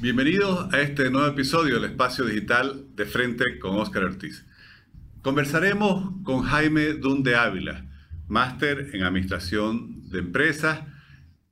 Bienvenidos a este nuevo episodio del Espacio Digital de Frente con Óscar Ortiz. Conversaremos con Jaime Dunde Ávila, máster en Administración de Empresas,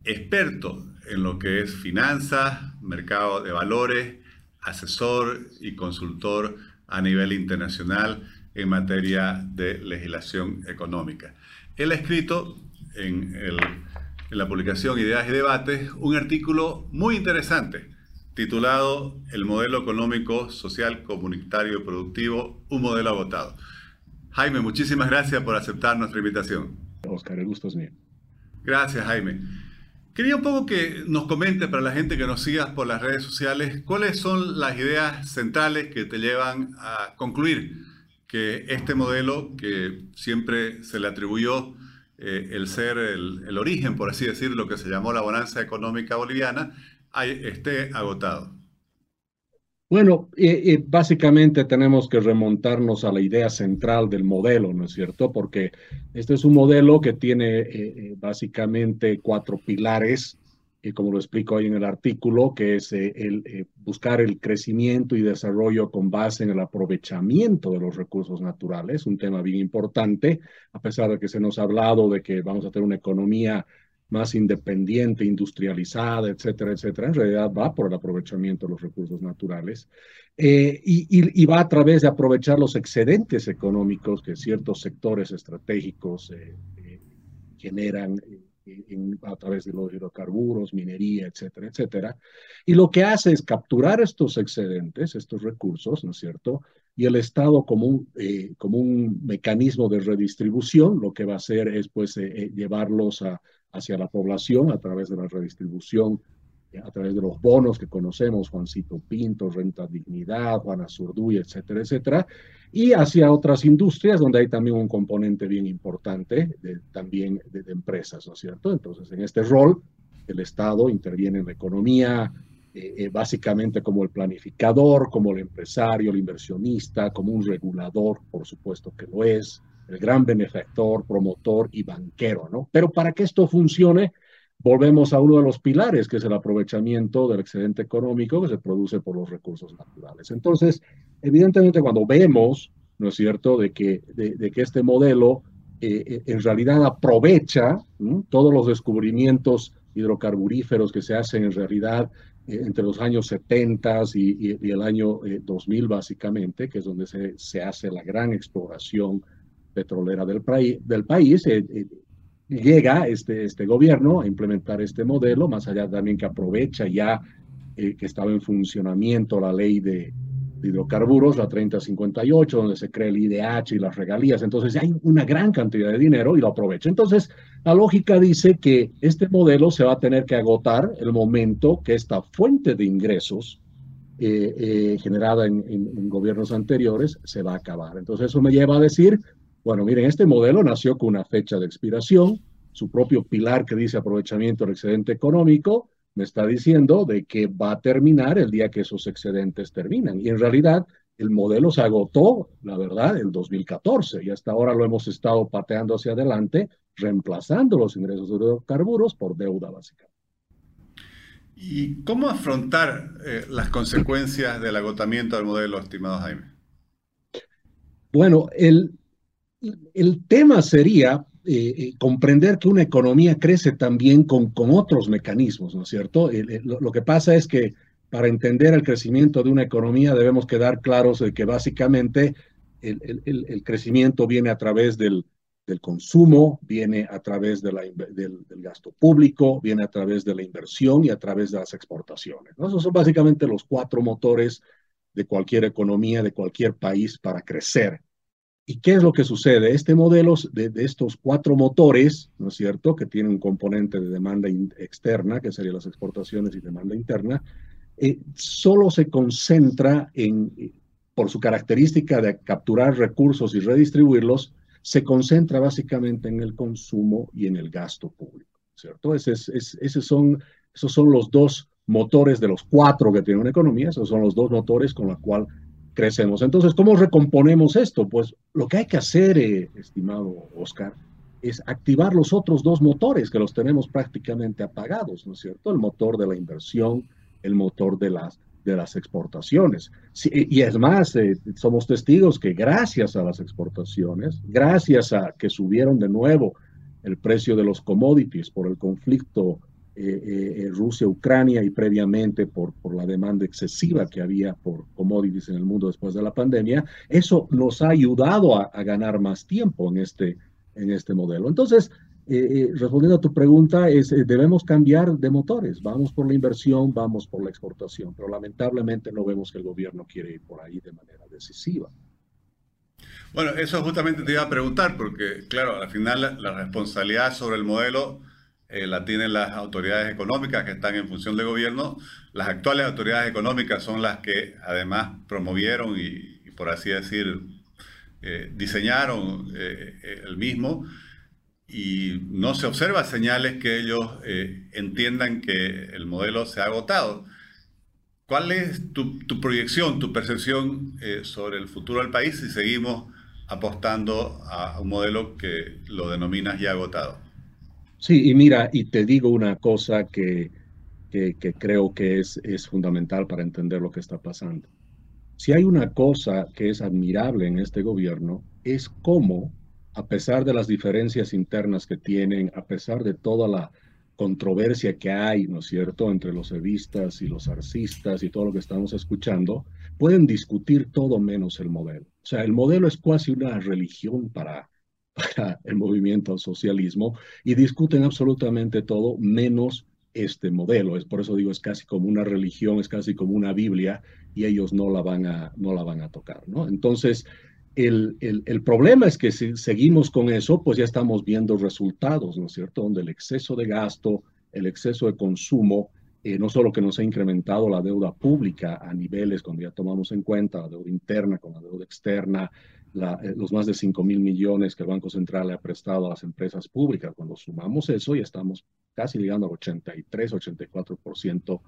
experto en lo que es finanzas, mercado de valores, asesor y consultor a nivel internacional en materia de legislación económica. Él ha escrito en, en la publicación Ideas y Debates un artículo muy interesante titulado El modelo económico, social, comunitario y productivo, un modelo agotado. Jaime, muchísimas gracias por aceptar nuestra invitación. Oscar, el gusto es mío. Gracias, Jaime. Quería un poco que nos comente para la gente que nos sigas por las redes sociales cuáles son las ideas centrales que te llevan a concluir que este modelo que siempre se le atribuyó eh, el ser el, el, origen, por así decirlo, lo que se llamó la bonanza económica boliviana, esté agotado? Bueno, eh, eh, básicamente tenemos que remontarnos a la idea central del modelo, ¿no es cierto? Porque este es un modelo que tiene eh, básicamente cuatro pilares, y como lo explico ahí en el artículo, que es el buscar el crecimiento y desarrollo con base en el aprovechamiento de los recursos naturales, un tema bien importante, a pesar de que se nos ha hablado de que vamos a tener una economía más independiente, industrializada, etcétera, etcétera, en realidad va por el aprovechamiento de los recursos naturales eh, y, y, va a través de aprovechar los excedentes económicos que ciertos sectores estratégicos eh, eh, generan a través de los hidrocarburos, minería, etcétera, etcétera. Y lo que hace es capturar estos excedentes, estos recursos, ¿no es cierto? Y el Estado como un, como un mecanismo de redistribución, lo que va a hacer es pues llevarlos a hacia la población a través de la redistribución, eh, a través de los bonos que conocemos, Juancito Pinto, Renta Dignidad, Juana Zurduy, etcétera, etcétera, y hacia otras industrias donde hay también un componente bien importante de, también de, empresas, ¿no es cierto? Entonces, en este rol, el Estado interviene en la economía, eh, eh, básicamente como el planificador, como el empresario, el inversionista, como un regulador, por supuesto que lo es, el gran benefactor, promotor y banquero, ¿no? Pero para que esto funcione, volvemos a uno de los pilares, que es el aprovechamiento del excedente económico que se produce por los recursos naturales. Entonces, evidentemente, cuando vemos, ¿no es cierto?, de que, de, que este modelo eh, eh, en realidad aprovecha todos los descubrimientos hidrocarburíferos que se hacen en realidad eh, entre los años 70 y, el año 2000 básicamente, que es donde se, se hace la gran exploración petrolera del, del país, eh, eh, llega este, este gobierno a implementar este modelo, más allá también que aprovecha ya eh, que estaba en funcionamiento la ley de, hidrocarburos, la 3058, donde se crea el IDH y las regalías. Entonces hay una gran cantidad de dinero y lo aprovecha. Entonces, la lógica dice que este modelo se va a tener que agotar el momento que esta fuente de ingresos generada en, en, gobiernos anteriores se va a acabar. Entonces, eso me lleva a decir, bueno, miren, este modelo nació con una fecha de expiración, su propio pilar que dice aprovechamiento del excedente económico, me está diciendo de que va a terminar el día que esos excedentes terminan. Y en realidad el modelo se agotó, la verdad, en 2014 y hasta ahora lo hemos estado pateando hacia adelante, reemplazando los ingresos de hidrocarburos por deuda básica. ¿Y cómo afrontar eh, las consecuencias del agotamiento del modelo, estimado Jaime? Bueno, el, el tema sería eh, eh, comprender que una economía crece también con, otros mecanismos, ¿no es cierto? lo, que pasa es que para entender el crecimiento de una economía debemos quedar claros de que básicamente el, crecimiento viene a través del, consumo, viene a través del, gasto público, viene a través de la inversión y a través de las exportaciones. Esos son básicamente los cuatro motores de cualquier economía, de cualquier país para crecer. ¿Y qué es lo que sucede? Este modelo de, estos cuatro motores, ¿no es cierto?, que tiene un componente de demanda externa, que serían las exportaciones y demanda interna, eh, solo se concentra en, por su característica de capturar recursos y redistribuirlos, se concentra básicamente en el consumo y en el gasto público, ¿cierto? Ese esos, son, esos son los dos motores de los cuatro que tiene una economía, esos son los dos motores con los cuales crecemos. Entonces, ¿cómo recomponemos esto? Pues lo que hay que hacer, eh, estimado Oscar, es activar los otros dos motores que los tenemos prácticamente apagados, ¿no es cierto? El motor de la inversión, el motor de las, de las exportaciones. y es más, eh, somos testigos que gracias a las exportaciones, gracias a que subieron de nuevo el precio de los commodities por el conflicto eh, eh, Rusia-Ucrania y previamente por, por la demanda excesiva que había por commodities en el mundo después de la pandemia, eso nos ha ayudado a, ganar más tiempo en este, en este modelo. Entonces, eh, respondiendo a tu pregunta, es, debemos cambiar de motores. Vamos por la inversión, vamos por la exportación, pero lamentablemente no vemos que el gobierno quiere ir por ahí de manera decisiva. Bueno, eso justamente te iba a preguntar, porque claro, al final la responsabilidad sobre el modelo eh, la tienen las autoridades económicas que están en función de gobierno. Las actuales autoridades económicas son las que además promovieron y, por así decir, eh, diseñaron eh, el mismo y no se observa señales que ellos entiendan que el modelo se ha agotado. ¿Cuál es tu, tu proyección, tu percepción sobre el futuro del país si seguimos apostando a un modelo que lo denominas ya agotado? Sí, y mira, y te digo una cosa que, que, creo que es, es fundamental para entender lo que está pasando. Si hay una cosa que es admirable en este gobierno, es cómo, a pesar de las diferencias internas que tienen, a pesar de toda la controversia que hay, ¿no es cierto?, entre los evistas y los arcistas y todo lo que estamos escuchando, pueden discutir todo menos el modelo. O sea, el modelo es casi una religión para, para el movimiento al socialismo y discuten absolutamente todo menos este modelo. Es por eso digo, es casi como una religión, es casi como una Biblia y ellos no la van a, no la van a tocar, ¿no? Entonces, el, el, problema es que si seguimos con eso, pues ya estamos viendo resultados, ¿no es cierto? Donde el exceso de gasto, el exceso de consumo, eh, no solo que nos ha incrementado la deuda pública a niveles, cuando ya tomamos en cuenta la deuda interna con la deuda externa, eh, los más de 5 mil millones que el Banco Central le ha prestado a las empresas públicas. Cuando sumamos eso, ya estamos casi llegando al 83, 84%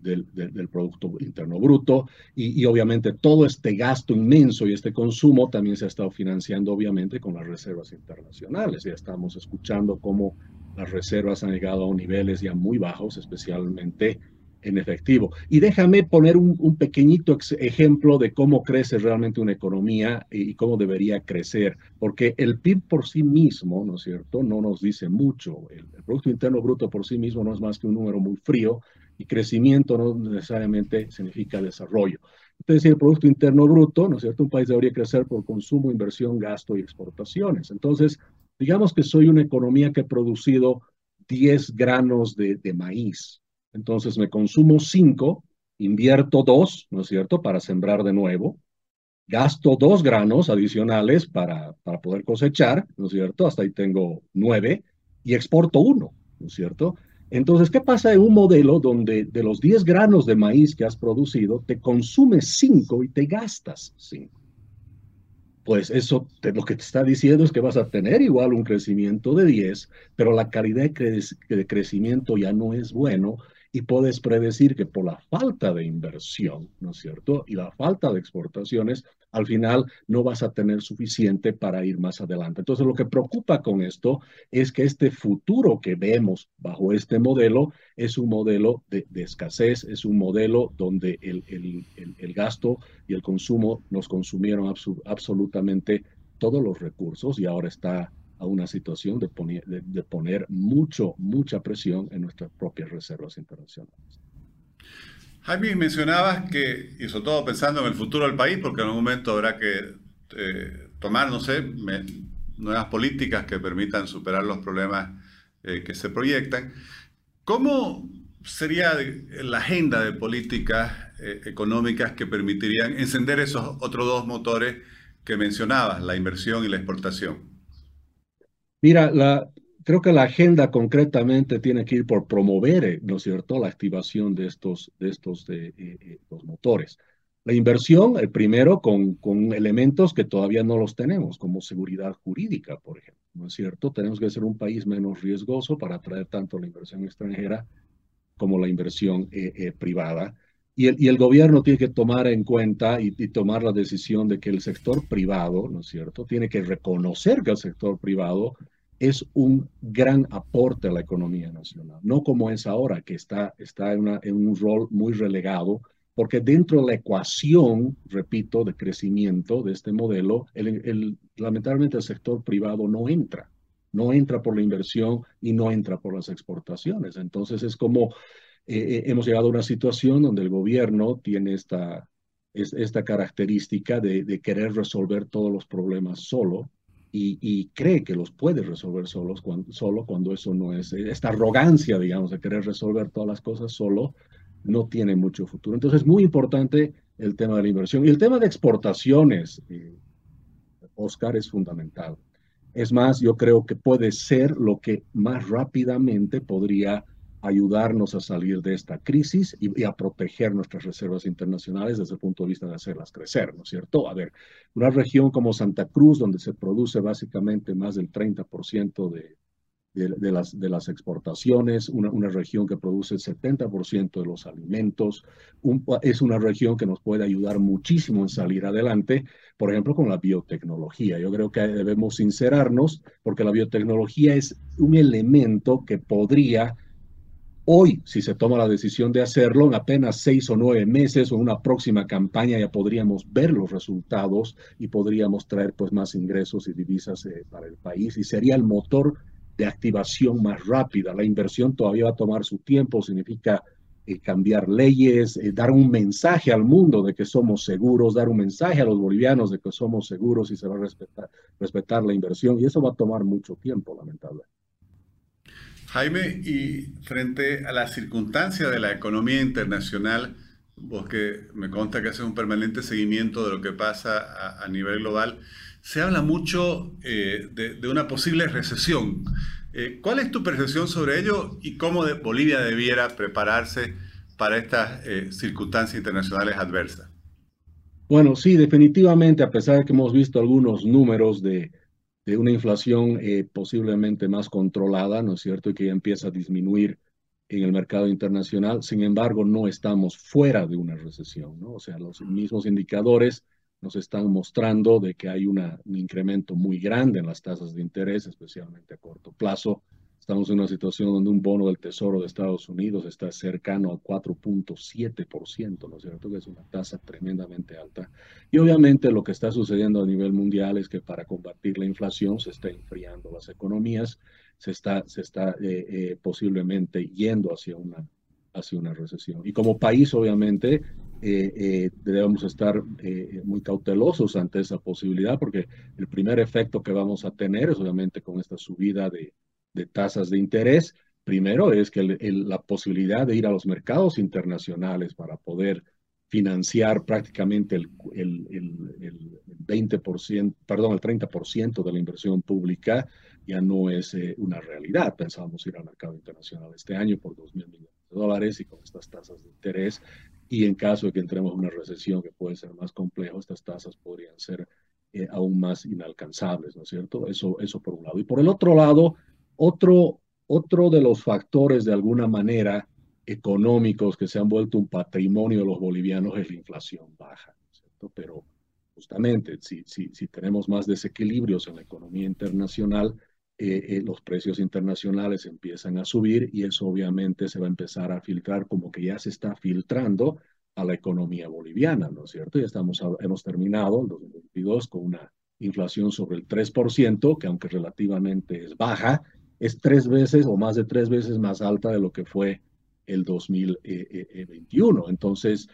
del, del, del, Producto Interno Bruto. Y, y, obviamente todo este gasto inmenso y este consumo también se ha estado financiando, obviamente, con las reservas internacionales. Ya estamos escuchando cómo las reservas han llegado a niveles ya muy bajos, especialmente en efectivo. Y déjame poner un, pequeñito ejemplo de cómo crece realmente una economía y, cómo debería crecer, porque el PIB por sí mismo, ¿no es cierto?, no nos dice mucho. El, Producto Interno Bruto por sí mismo no es más que un número muy frío y crecimiento no necesariamente significa desarrollo. Entonces, el Producto Interno Bruto, ¿no es cierto?, un país debería crecer por consumo, inversión, gasto y exportaciones. Entonces, digamos que soy una economía que ha producido 10 granos de, de maíz, entonces me consumo cinco, invierto dos, ¿no es cierto?, para sembrar de nuevo, gasto dos granos adicionales para, para poder cosechar, ¿no es cierto? Hasta ahí tengo nueve y exporto uno, ¿no es cierto? Entonces, ¿qué pasa en un modelo donde de los 10 granos de maíz que has producido, te consumes cinco y te gastas cinco? Pues eso lo que te está diciendo es que vas a tener igual un crecimiento de 10, pero la calidad de crecimiento ya no es bueno y puedes predecir que por la falta de inversión, ¿no es cierto? Y la falta de exportaciones, al final no vas a tener suficiente para ir más adelante. Entonces, lo que preocupa con esto es que este futuro que vemos bajo este modelo es un modelo de, escasez, es un modelo donde el, el, el, gasto y el consumo nos consumieron absolutamente todos los recursos y ahora está a una situación de poner, mucho, mucha presión en nuestras propias reservas internacionales. Jaime, mencionabas que, y sobre todo pensando en el futuro del país, porque en un momento habrá que eh, tomar, no sé, nuevas políticas que permitan superar los problemas eh, que se proyectan. ¿Cómo sería la agenda de políticas eh, económicas que permitirían encender esos otros dos motores que mencionabas, la inversión y la exportación? Mira, la, creo que la agenda concretamente tiene que ir por promover, eh, ¿no es cierto?, la activación de estos, de estos de, eh, eh, los motores. La inversión, el primero, con, con elementos que todavía no los tenemos, como seguridad jurídica, por ejemplo, ¿no es cierto? Tenemos que ser un país menos riesgoso para atraer tanto la inversión extranjera como la inversión privada. Y el, y el, gobierno tiene que tomar en cuenta y, y, tomar la decisión de que el sector privado, ¿no es cierto?, tiene que reconocer que el sector privado es un gran aporte a la economía nacional, no como es ahora, que está, está en, una, en un rol muy relegado, porque dentro de la ecuación, repito, de crecimiento de este modelo, el, lamentablemente el sector privado no entra, no entra por la inversión y no entra por las exportaciones. Entonces es como eh, eh, hemos llegado a una situación donde el gobierno tiene esta, esta característica de, de querer resolver todos los problemas solo y, cree que los puede resolver solos cuando, solo cuando eso no es, esta arrogancia, digamos, de querer resolver todas las cosas solo, no tiene mucho futuro. Entonces es muy importante el tema de la inversión. Y el tema de exportaciones, eh, Oscar, es fundamental. Es más, yo creo que puede ser lo que más rápidamente podría ayudarnos a salir de esta crisis y, a proteger nuestras reservas internacionales desde el punto de vista de hacerlas crecer, ¿no es cierto? A ver, una región como Santa Cruz, donde se produce básicamente más del 30% de, de, las, de las exportaciones, una, una región que produce el 70% de los alimentos, es una región que nos puede ayudar muchísimo en salir adelante, por ejemplo, con la biotecnología. Yo creo que debemos sincerarnos porque la biotecnología es un elemento que podría Hoy, si se toma la decisión de hacerlo, en apenas seis o nueve meses o una próxima campaña ya podríamos ver los resultados y podríamos traer pues más ingresos y divisas eh, para el país y sería el motor de activación más rápida. La inversión todavía va a tomar su tiempo, significa eh, cambiar leyes, eh, dar un mensaje al mundo de que somos seguros, dar un mensaje a los bolivianos de que somos seguros y se va a respetar, respetar la inversión y eso va a tomar mucho tiempo, lamentablemente. Jaime, y frente a la circunstancia de la economía internacional, vos que me consta que haces un permanente seguimiento de lo que pasa a, nivel global, se habla mucho eh, de, una posible recesión. Eh, ¿Cuál es tu percepción sobre ello y cómo Bolivia debiera prepararse para estas eh, circunstancias internacionales adversas? Bueno, sí, definitivamente, a pesar de que hemos visto algunos números de, de una inflación eh, posiblemente más controlada, ¿no es cierto? Y que ya empieza a disminuir en el mercado internacional. Sin embargo, no estamos fuera de una recesión, ¿no? O sea, los mismos indicadores nos están mostrando de que hay una, un incremento muy grande en las tasas de interés, especialmente a corto plazo, Estamos en una situación donde un bono del Tesoro de Estados Unidos está cercano al 4.7%, ¿no es cierto? Que es una tasa tremendamente alta. Y obviamente lo que está sucediendo a nivel mundial es que para combatir la inflación se está enfriando las economías, se está, se está eh, eh, posiblemente yendo hacia una, hacia una recesión. Y como país, obviamente, eh, debemos estar muy cautelosos ante esa posibilidad, porque el primer efecto que vamos a tener es obviamente con esta subida de de tasas de interés. Primero es que la posibilidad de ir a los mercados internacionales para poder financiar prácticamente el, el, el, 20%, perdón, el 30% de la inversión pública ya no es eh, una realidad. Pensábamos ir al mercado internacional este año por 2 mil millones de dólares y con estas tasas de interés. Y en caso de que entremos en una recesión que puede ser más complejo, estas tasas podrían ser eh, aún más inalcanzables, ¿no es cierto? Eso, eso por un lado. Y por el otro lado, otro, otro de los factores de alguna manera económicos que se han vuelto un patrimonio de los bolivianos es la inflación baja, ¿cierto? Pero justamente si, si, si tenemos más desequilibrios en la economía internacional, eh, eh, los precios internacionales empiezan a subir y eso obviamente se va a empezar a filtrar como que ya se está filtrando a la economía boliviana, ¿no es cierto? Ya estamos, hemos terminado el 2022 con una inflación sobre el 3%, que aunque relativamente es baja, es tres veces o más de tres veces más alta de lo que fue el 2021. Entonces,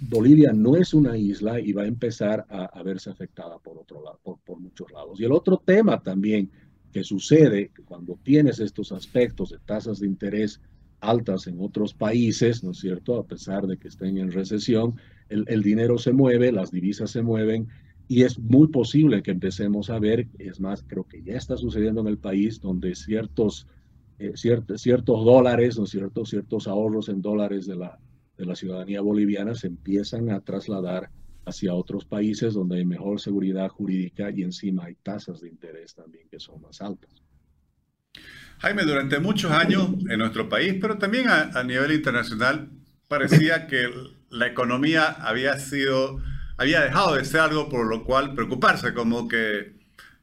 Bolivia no es una isla y va a empezar a, verse afectada por, otro por, muchos lados. Y el otro tema también que sucede cuando tienes estos aspectos de tasas de interés altas en otros países, ¿no es cierto? A pesar de que estén en recesión, el dinero se mueve, las divisas se mueven y es muy posible que empecemos a ver, es más, creo que ya está sucediendo en el país, donde ciertos, eh, ciertos dólares o ciertos, ciertos ahorros en dólares de la, de la ciudadanía boliviana se empiezan a trasladar hacia otros países donde hay mejor seguridad jurídica y encima hay tasas de interés también que son más altas. Jaime, durante muchos años en nuestro país, pero también a nivel internacional, parecía que la economía había sido había dejado de ser algo por lo cual preocuparse, como que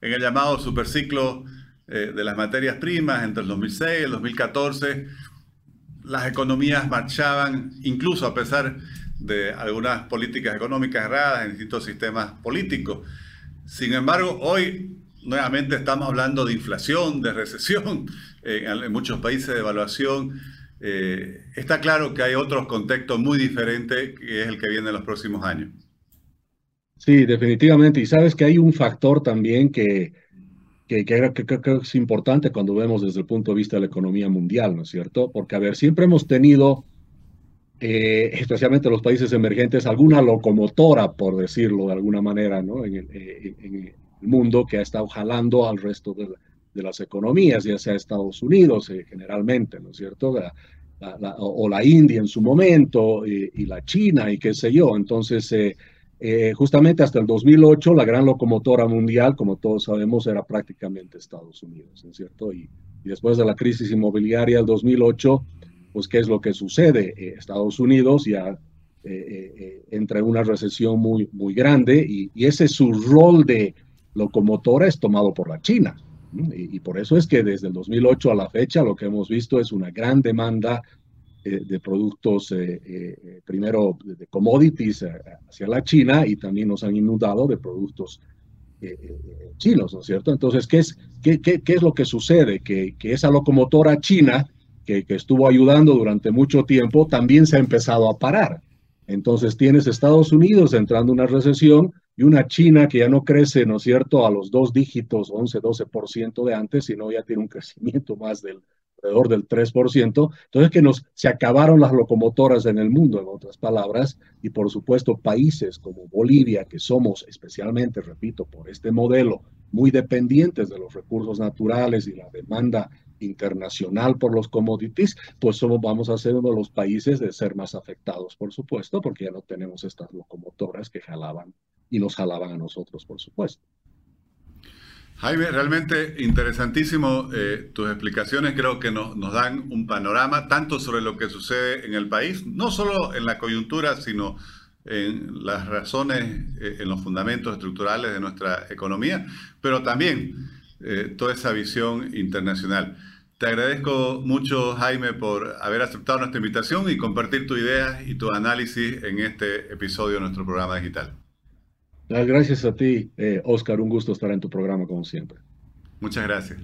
en el llamado superciclo eh, de las materias primas entre el 2006 y el 2014, las economías marchaban, incluso a pesar de algunas políticas económicas erradas en distintos sistemas políticos. Sin embargo, hoy nuevamente estamos hablando de inflación, de recesión, en, muchos países de evaluación. Eh, está claro que hay otros contextos muy diferentes que es el que viene en los próximos años. Sí, definitivamente. Y sabes que hay un factor también que, que, que, que, es importante cuando vemos desde el punto de vista de la economía mundial, ¿no es cierto? Porque, a ver, siempre hemos tenido, eh, especialmente los países emergentes, alguna locomotora, por decirlo de alguna manera, ¿no? En el, eh, mundo que ha estado jalando al resto de, las economías, ya sea Estados Unidos eh, generalmente, ¿no es cierto? o la India en su momento y, la China y qué sé yo. Entonces, eh, eh, justamente hasta el 2008, la gran locomotora mundial, como todos sabemos, era prácticamente Estados Unidos, ¿no es cierto? Y, después de la crisis inmobiliaria del 2008, pues, ¿qué es lo que sucede? Estados Unidos ya entra en una recesión muy, muy grande y, y ese su rol de locomotora es tomado por la China. Y, por eso es que desde el 2008 a la fecha lo que hemos visto es una gran demanda eh, de productos, eh, eh, primero de commodities hacia la China y también nos han inundado de productos chinos, ¿no es cierto? Entonces, ¿qué es, qué, qué, qué es lo que sucede? Que, que esa locomotora china que, que estuvo ayudando durante mucho tiempo también se ha empezado a parar. Entonces tienes Estados Unidos entrando en una recesión, y una China que ya no crece, ¿no es cierto?, a los dos dígitos, 11, 12% de antes, sino ya tiene un crecimiento más del alrededor del 3%. Entonces, que nos, se acabaron las locomotoras en el mundo, en otras palabras, y por supuesto países como Bolivia, que somos especialmente, repito, por este modelo, muy dependientes de los recursos naturales y la demanda internacional por los commodities, pues somos, vamos a ser uno de los países de ser más afectados, por supuesto, porque ya no tenemos estas locomotoras que jalaban y nos jalaban a nosotros, por supuesto. Jaime, realmente interesantísimo eh, tus explicaciones, creo que nos, nos, dan un panorama tanto sobre lo que sucede en el país, no solo en la coyuntura, sino en las razones, eh, en los fundamentos estructurales de nuestra economía, pero también eh, toda esa visión internacional. Te agradezco mucho, Jaime, por haber aceptado nuestra invitación y compartir tus ideas y tu análisis en este episodio de nuestro programa digital. Gracias a ti, eh, Oscar. Un gusto estar en tu programa como siempre. Muchas gracias.